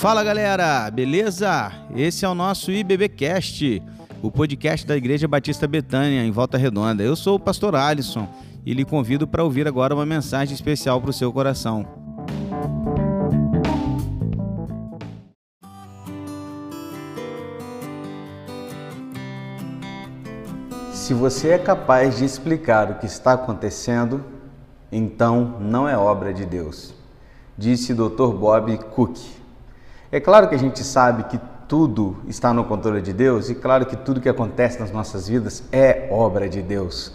Fala galera, beleza? Esse é o nosso IBBcast, o podcast da Igreja Batista Betânia, em Volta Redonda. Eu sou o pastor Alisson e lhe convido para ouvir agora uma mensagem especial para o seu coração. Se você é capaz de explicar o que está acontecendo, então não é obra de Deus, disse Dr. Bob Cook. É claro que a gente sabe que tudo está no controle de Deus e claro que tudo que acontece nas nossas vidas é obra de Deus.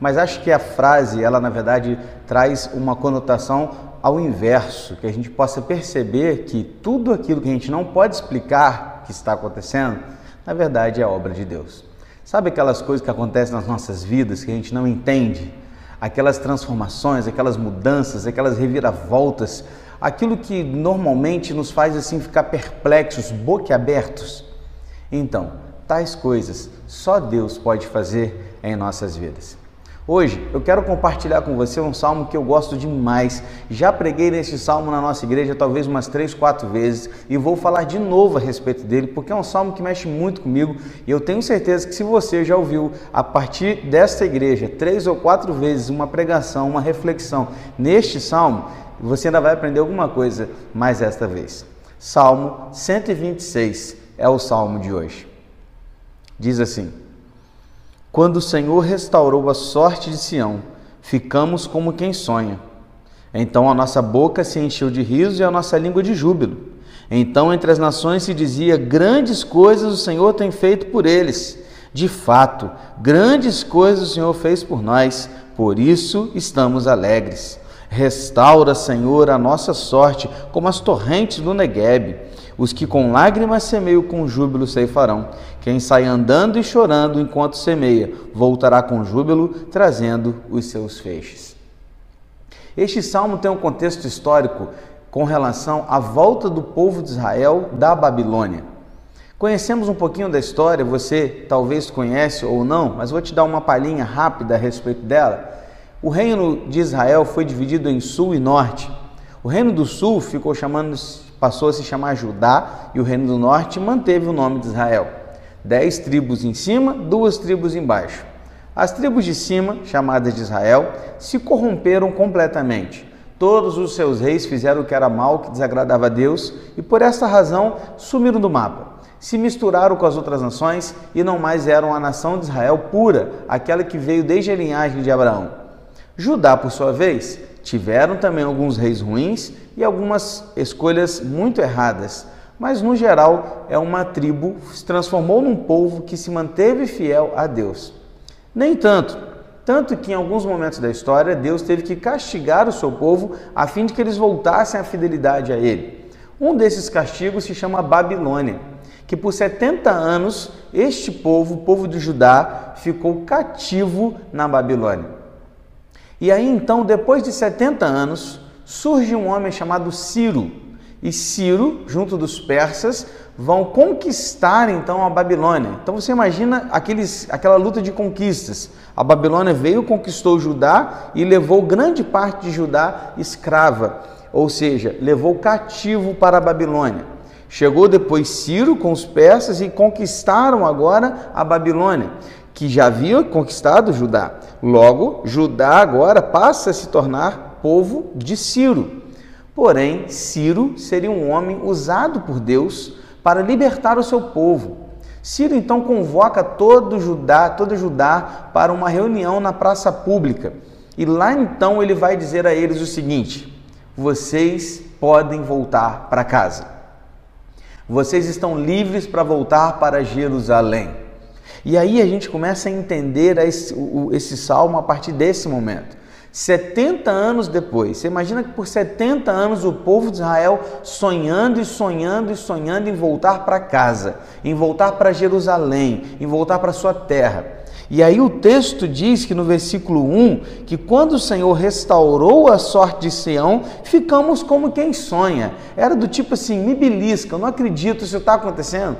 Mas acho que a frase, ela na verdade traz uma conotação ao inverso, que a gente possa perceber que tudo aquilo que a gente não pode explicar que está acontecendo, na verdade é obra de Deus. Sabe aquelas coisas que acontecem nas nossas vidas que a gente não entende? Aquelas transformações, aquelas mudanças, aquelas reviravoltas, aquilo que normalmente nos faz assim ficar perplexos, boquiabertos. Então, tais coisas só Deus pode fazer em nossas vidas. Hoje eu quero compartilhar com você um salmo que eu gosto demais. Já preguei nesse salmo na nossa igreja talvez umas três, quatro vezes e vou falar de novo a respeito dele porque é um salmo que mexe muito comigo e eu tenho certeza que se você já ouviu a partir desta igreja três ou quatro vezes uma pregação, uma reflexão neste salmo, você ainda vai aprender alguma coisa mais esta vez. Salmo 126 é o salmo de hoje. Diz assim: quando o Senhor restaurou a sorte de Sião, ficamos como quem sonha. Então a nossa boca se encheu de riso e a nossa língua de júbilo. Então entre as nações se dizia: Grandes coisas o Senhor tem feito por eles. De fato, grandes coisas o Senhor fez por nós, por isso estamos alegres. Restaura, Senhor, a nossa sorte, como as torrentes do Neguebe. Os que com lágrimas semeiam com júbilo ceifarão. Quem sai andando e chorando enquanto semeia, voltará com júbilo, trazendo os seus feixes. Este salmo tem um contexto histórico com relação à volta do povo de Israel da Babilônia. Conhecemos um pouquinho da história, você talvez conhece ou não, mas vou te dar uma palhinha rápida a respeito dela. O reino de Israel foi dividido em sul e norte. O reino do sul ficou chamando passou a se chamar Judá e o reino do norte manteve o nome de Israel. Dez tribos em cima, duas tribos embaixo. As tribos de cima, chamadas de Israel, se corromperam completamente. Todos os seus reis fizeram o que era mal, que desagradava a Deus, e por esta razão sumiram do mapa. Se misturaram com as outras nações e não mais eram a nação de Israel pura, aquela que veio desde a linhagem de Abraão. Judá, por sua vez, tiveram também alguns reis ruins e algumas escolhas muito erradas, mas no geral é uma tribo se transformou num povo que se manteve fiel a Deus. Nem tanto, tanto que em alguns momentos da história Deus teve que castigar o seu povo a fim de que eles voltassem à fidelidade a ele. Um desses castigos se chama Babilônia, que por 70 anos este povo, o povo de Judá, ficou cativo na Babilônia. E aí então, depois de 70 anos, surge um homem chamado Ciro. E Ciro, junto dos persas, vão conquistar então a Babilônia. Então você imagina aqueles, aquela luta de conquistas. A Babilônia veio, conquistou Judá e levou grande parte de Judá escrava, ou seja, levou cativo para a Babilônia. Chegou depois Ciro com os persas e conquistaram agora a Babilônia, que já havia conquistado Judá. Logo, Judá agora passa a se tornar povo de Ciro. Porém, Ciro seria um homem usado por Deus para libertar o seu povo. Ciro então convoca todo Judá, todo Judá para uma reunião na praça pública. E lá então ele vai dizer a eles o seguinte: vocês podem voltar para casa. Vocês estão livres para voltar para Jerusalém. E aí a gente começa a entender esse, esse salmo a partir desse momento. 70 anos depois, você imagina que por 70 anos o povo de Israel sonhando e sonhando e sonhando em voltar para casa, em voltar para Jerusalém, em voltar para sua terra. E aí o texto diz que no versículo 1 que quando o Senhor restaurou a sorte de Sião, ficamos como quem sonha. Era do tipo assim, me belisca, eu não acredito isso está acontecendo.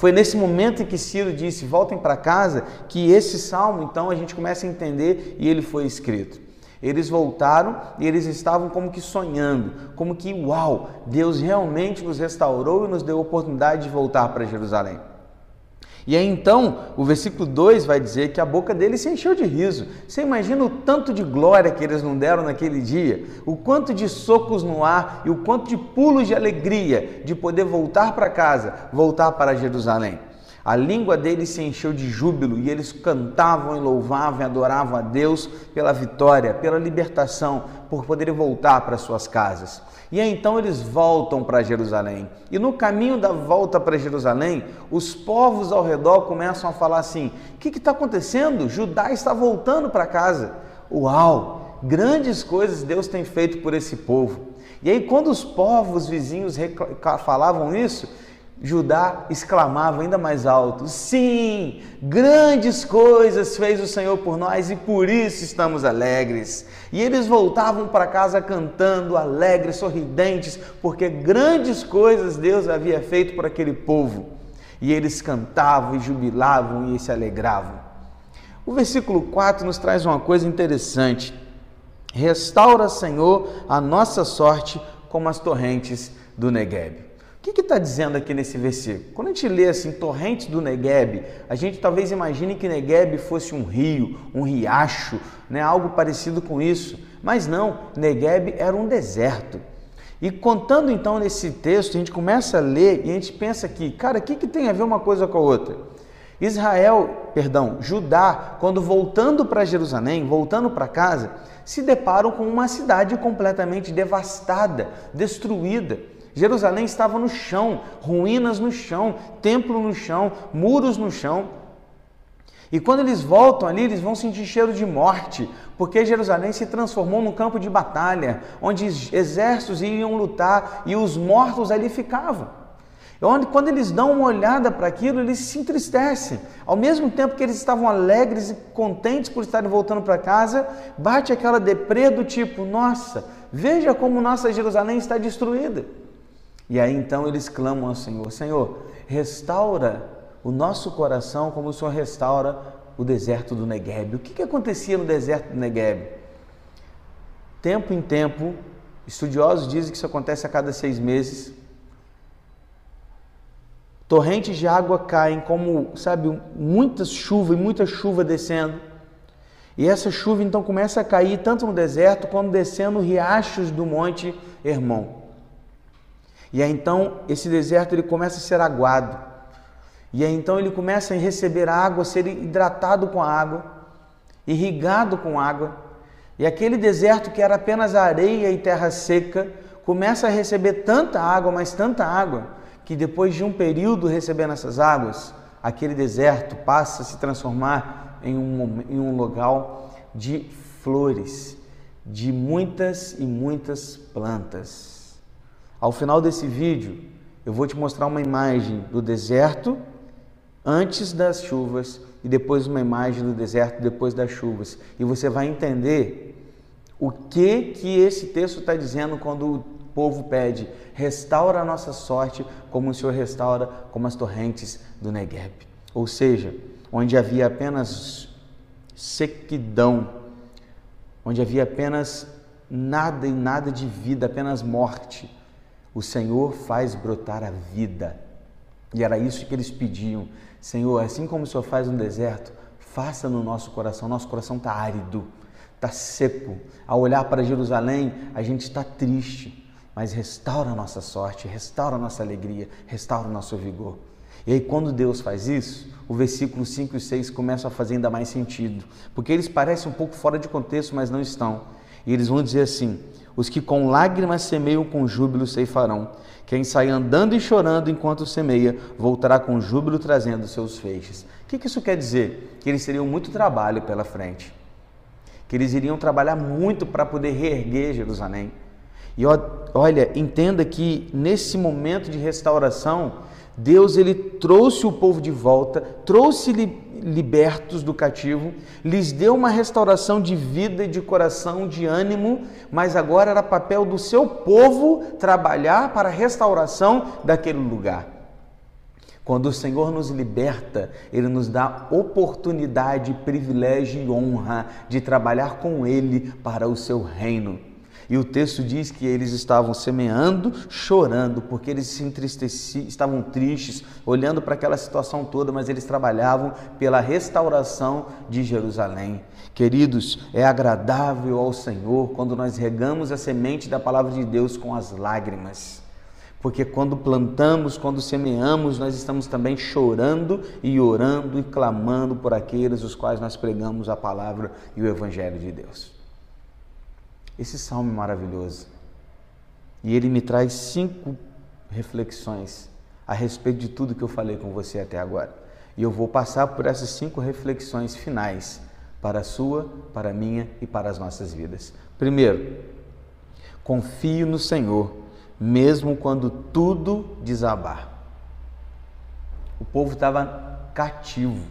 Foi nesse momento em que Ciro disse: "Voltem para casa", que esse salmo então a gente começa a entender e ele foi escrito. Eles voltaram e eles estavam como que sonhando, como que, uau, Deus realmente nos restaurou e nos deu a oportunidade de voltar para Jerusalém. E aí então, o versículo 2 vai dizer que a boca deles se encheu de riso. Você imagina o tanto de glória que eles não deram naquele dia, o quanto de socos no ar e o quanto de pulos de alegria de poder voltar para casa, voltar para Jerusalém. A língua deles se encheu de júbilo e eles cantavam e louvavam e adoravam a Deus pela vitória, pela libertação, por poderem voltar para suas casas. E aí, então eles voltam para Jerusalém. E no caminho da volta para Jerusalém, os povos ao redor começam a falar assim: o que está acontecendo? Judá está voltando para casa. Uau! Grandes coisas Deus tem feito por esse povo. E aí, quando os povos vizinhos falavam isso, Judá exclamava ainda mais alto: Sim, grandes coisas fez o Senhor por nós e por isso estamos alegres. E eles voltavam para casa cantando, alegres, sorridentes, porque grandes coisas Deus havia feito por aquele povo. E eles cantavam e jubilavam e se alegravam. O versículo 4 nos traz uma coisa interessante. Restaura, Senhor, a nossa sorte como as torrentes do Negueb. O que está dizendo aqui nesse versículo? Quando a gente lê assim, torrentes do Negueb, a gente talvez imagine que Negueb fosse um rio, um riacho, né? algo parecido com isso. Mas não, Negueb era um deserto. E contando então nesse texto, a gente começa a ler e a gente pensa aqui, cara, o que, que tem a ver uma coisa com a outra? Israel, perdão, Judá, quando voltando para Jerusalém, voltando para casa, se deparam com uma cidade completamente devastada, destruída. Jerusalém estava no chão, ruínas no chão, templo no chão, muros no chão. E quando eles voltam ali, eles vão sentir cheiro de morte, porque Jerusalém se transformou num campo de batalha, onde exércitos iam lutar e os mortos ali ficavam. Onde, quando eles dão uma olhada para aquilo, eles se entristecem. Ao mesmo tempo que eles estavam alegres e contentes por estarem voltando para casa, bate aquela deprê do tipo: nossa, veja como nossa Jerusalém está destruída. E aí então eles clamam ao Senhor: Senhor, restaura o nosso coração como o Senhor restaura o deserto do Negueb. O que, que acontecia no deserto do Negueb? Tempo em tempo, estudiosos dizem que isso acontece a cada seis meses. Torrentes de água caem, como, sabe, muita chuva e muita chuva descendo. E essa chuva então começa a cair tanto no deserto quanto descendo riachos do Monte Hermon. E aí então esse deserto ele começa a ser aguado. E aí então ele começa a receber água, a ser hidratado com água, irrigado com água. E aquele deserto que era apenas areia e terra seca, começa a receber tanta água, mas tanta água, que depois de um período recebendo essas águas, aquele deserto passa a se transformar em um, em um local de flores, de muitas e muitas plantas. Ao final desse vídeo, eu vou te mostrar uma imagem do deserto antes das chuvas e depois uma imagem do deserto depois das chuvas. E você vai entender o que que esse texto está dizendo quando o povo pede: restaura a nossa sorte como o Senhor restaura como as torrentes do Negueb. Ou seja, onde havia apenas sequidão, onde havia apenas nada e nada de vida, apenas morte o Senhor faz brotar a vida. E era isso que eles pediam. Senhor, assim como o Senhor faz no deserto, faça no nosso coração. Nosso coração está árido, está seco. Ao olhar para Jerusalém, a gente está triste. Mas restaura a nossa sorte, restaura a nossa alegria, restaura o nosso vigor. E aí, quando Deus faz isso, o versículo 5 e 6 começam a fazer ainda mais sentido, porque eles parecem um pouco fora de contexto, mas não estão. E eles vão dizer assim: os que com lágrimas semeiam com júbilo ceifarão. Quem sai andando e chorando enquanto semeia, voltará com júbilo trazendo seus feixes. O que isso quer dizer? Que eles teriam muito trabalho pela frente. Que eles iriam trabalhar muito para poder reerguer Jerusalém. E olha, entenda que nesse momento de restauração, Deus ele trouxe o povo de volta, trouxe-lhe libertos do cativo, lhes deu uma restauração de vida e de coração, de ânimo, mas agora era papel do seu povo trabalhar para a restauração daquele lugar. Quando o Senhor nos liberta, Ele nos dá oportunidade, privilégio e honra de trabalhar com Ele para o seu reino. E o texto diz que eles estavam semeando, chorando, porque eles se entristeciam, estavam tristes, olhando para aquela situação toda, mas eles trabalhavam pela restauração de Jerusalém. Queridos, é agradável ao Senhor quando nós regamos a semente da palavra de Deus com as lágrimas. Porque quando plantamos, quando semeamos, nós estamos também chorando e orando e clamando por aqueles os quais nós pregamos a palavra e o evangelho de Deus. Esse salmo é maravilhoso. E ele me traz cinco reflexões a respeito de tudo que eu falei com você até agora. E eu vou passar por essas cinco reflexões finais para a sua, para a minha e para as nossas vidas. Primeiro, confio no Senhor, mesmo quando tudo desabar. O povo estava cativo,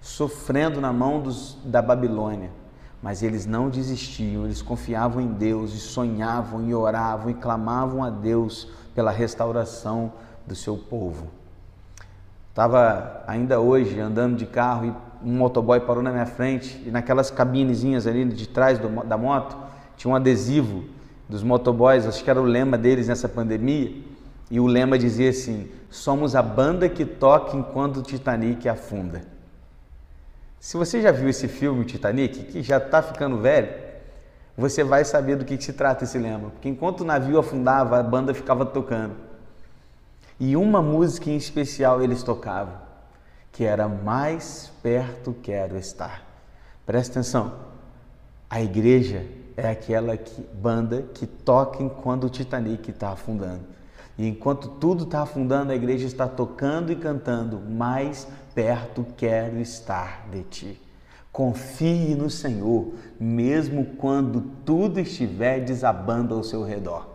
sofrendo na mão dos, da Babilônia mas eles não desistiam, eles confiavam em Deus e sonhavam e oravam e clamavam a Deus pela restauração do seu povo. Estava ainda hoje andando de carro e um motoboy parou na minha frente e naquelas cabinezinhas ali de trás do, da moto tinha um adesivo dos motoboys, acho que era o lema deles nessa pandemia, e o lema dizia assim: Somos a banda que toca enquanto o Titanic afunda. Se você já viu esse filme, Titanic, que já está ficando velho, você vai saber do que, que se trata esse lema. Porque enquanto o navio afundava, a banda ficava tocando. E uma música em especial eles tocavam, que era Mais Perto Quero Estar. Presta atenção, a igreja é aquela que, banda que toca enquanto o Titanic está afundando. E enquanto tudo está afundando, a igreja está tocando e cantando, mais perto quero estar de ti. Confie no Senhor, mesmo quando tudo estiver desabando ao seu redor.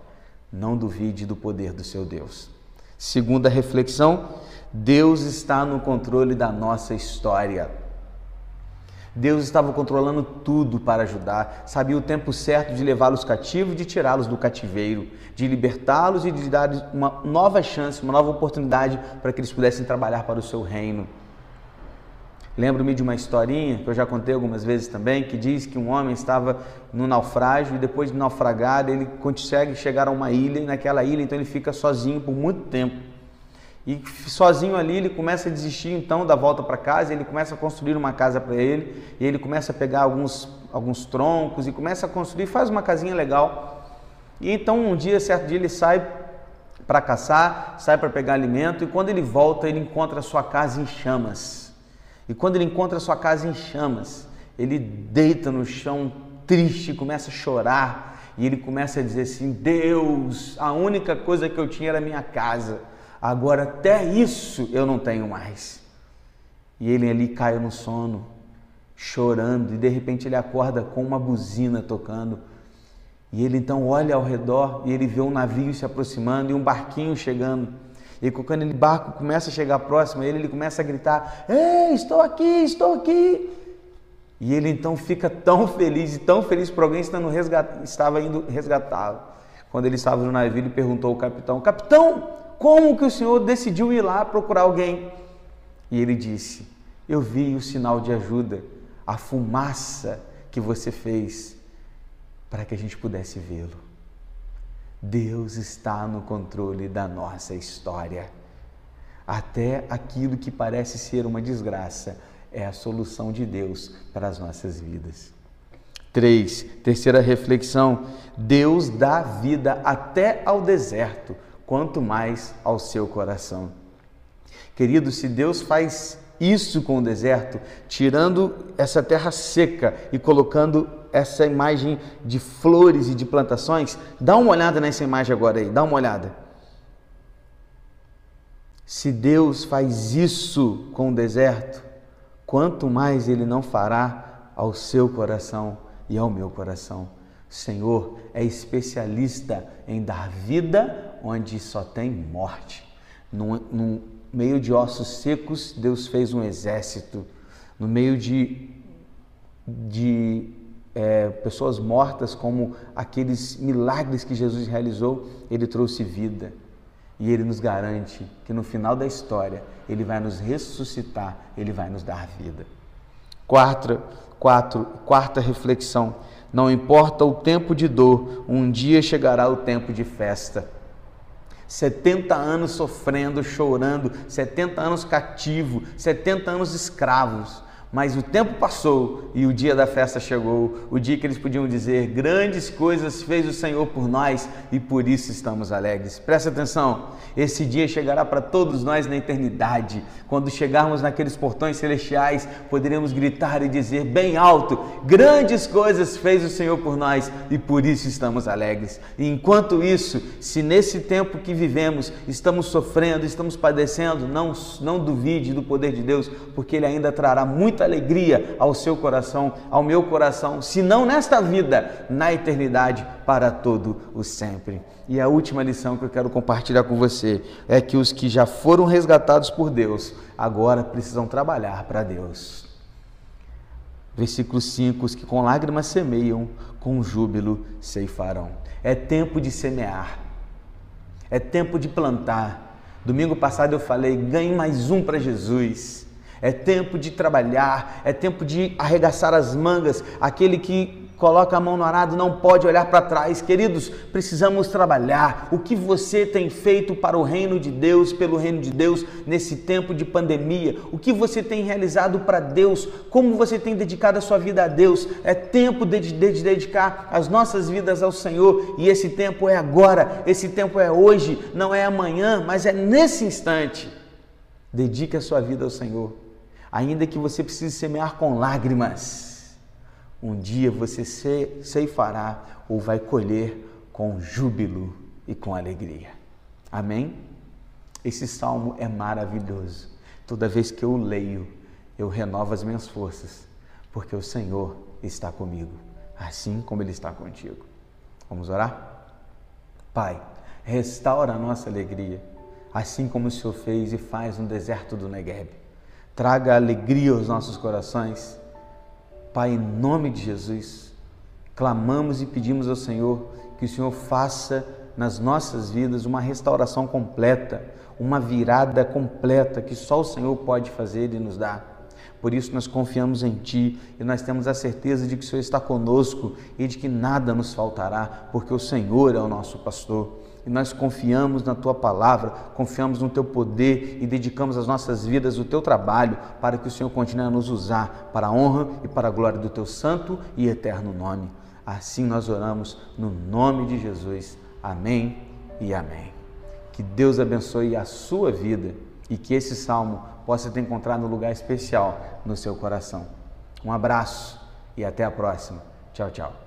Não duvide do poder do seu Deus. Segunda reflexão: Deus está no controle da nossa história. Deus estava controlando tudo para ajudar, sabia o tempo certo de levá-los cativos, de tirá-los do cativeiro, de libertá-los e de dar uma nova chance, uma nova oportunidade para que eles pudessem trabalhar para o seu reino. Lembro-me de uma historinha que eu já contei algumas vezes também, que diz que um homem estava no naufrágio e depois de naufragar ele consegue chegar a uma ilha e naquela ilha então ele fica sozinho por muito tempo. E sozinho ali ele começa a desistir então da volta para casa, ele começa a construir uma casa para ele, e ele começa a pegar alguns, alguns troncos e começa a construir, faz uma casinha legal. E então um dia, certo dia, ele sai para caçar, sai para pegar alimento, e quando ele volta, ele encontra a sua casa em chamas. E quando ele encontra sua casa em chamas, ele deita no chão triste, começa a chorar, e ele começa a dizer assim: Deus, a única coisa que eu tinha era minha casa Agora até isso eu não tenho mais. E ele ali cai no sono, chorando, e de repente ele acorda com uma buzina tocando. E ele então olha ao redor e ele vê um navio se aproximando e um barquinho chegando. E quando ele barco começa a chegar próximo a ele, ele começa a gritar: Ei, estou aqui, estou aqui. E ele então fica tão feliz e tão feliz por alguém estando resgat... estava indo resgatá-lo. Quando ele estava no navio, ele perguntou ao capitão: Capitão, como que o senhor decidiu ir lá procurar alguém? E ele disse: Eu vi o sinal de ajuda, a fumaça que você fez para que a gente pudesse vê-lo. Deus está no controle da nossa história. Até aquilo que parece ser uma desgraça é a solução de Deus para as nossas vidas. 3. Terceira reflexão: Deus dá vida até ao deserto quanto mais ao seu coração. Querido, se Deus faz isso com o deserto, tirando essa terra seca e colocando essa imagem de flores e de plantações, dá uma olhada nessa imagem agora aí, dá uma olhada. Se Deus faz isso com o deserto, quanto mais Ele não fará ao seu coração e ao meu coração. O Senhor é especialista em dar vida onde só tem morte. No, no meio de ossos secos, Deus fez um exército. No meio de, de é, pessoas mortas, como aqueles milagres que Jesus realizou, ele trouxe vida. E Ele nos garante que no final da história Ele vai nos ressuscitar, Ele vai nos dar vida. Quarta, quatro, quarta reflexão: não importa o tempo de dor, um dia chegará o tempo de festa. 70 anos sofrendo, chorando, 70 anos cativo, 70 anos escravos. Mas o tempo passou e o dia da festa chegou, o dia que eles podiam dizer: Grandes coisas fez o Senhor por nós e por isso estamos alegres. Presta atenção, esse dia chegará para todos nós na eternidade. Quando chegarmos naqueles portões celestiais, poderemos gritar e dizer bem alto: Grandes coisas fez o Senhor por nós e por isso estamos alegres. E enquanto isso, se nesse tempo que vivemos estamos sofrendo, estamos padecendo, não, não duvide do poder de Deus, porque Ele ainda trará muito muita alegria ao seu coração, ao meu coração, se não nesta vida, na eternidade, para todo o sempre. E a última lição que eu quero compartilhar com você é que os que já foram resgatados por Deus, agora precisam trabalhar para Deus. Versículo 5: Os que com lágrimas semeiam, com júbilo ceifarão. É tempo de semear, é tempo de plantar. Domingo passado eu falei: ganhe mais um para Jesus. É tempo de trabalhar, é tempo de arregaçar as mangas. Aquele que coloca a mão no arado não pode olhar para trás. Queridos, precisamos trabalhar. O que você tem feito para o reino de Deus, pelo reino de Deus, nesse tempo de pandemia? O que você tem realizado para Deus? Como você tem dedicado a sua vida a Deus? É tempo de, de, de dedicar as nossas vidas ao Senhor e esse tempo é agora, esse tempo é hoje, não é amanhã, mas é nesse instante. Dedique a sua vida ao Senhor ainda que você precise semear com lágrimas, um dia você ceifará ou vai colher com júbilo e com alegria. Amém? Esse salmo é maravilhoso. Toda vez que eu leio, eu renovo as minhas forças, porque o Senhor está comigo, assim como Ele está contigo. Vamos orar? Pai, restaura a nossa alegria, assim como o Senhor fez e faz no deserto do Negueb traga alegria aos nossos corações. Pai, em nome de Jesus, clamamos e pedimos ao Senhor que o Senhor faça nas nossas vidas uma restauração completa, uma virada completa que só o Senhor pode fazer e nos dar. Por isso nós confiamos em Ti e nós temos a certeza de que o Senhor está conosco e de que nada nos faltará, porque o Senhor é o nosso pastor e nós confiamos na tua palavra, confiamos no teu poder e dedicamos as nossas vidas, o teu trabalho, para que o Senhor continue a nos usar para a honra e para a glória do teu santo e eterno nome. Assim nós oramos no nome de Jesus. Amém e amém. Que Deus abençoe a sua vida e que esse salmo possa te encontrar no lugar especial no seu coração. Um abraço e até a próxima. Tchau, tchau.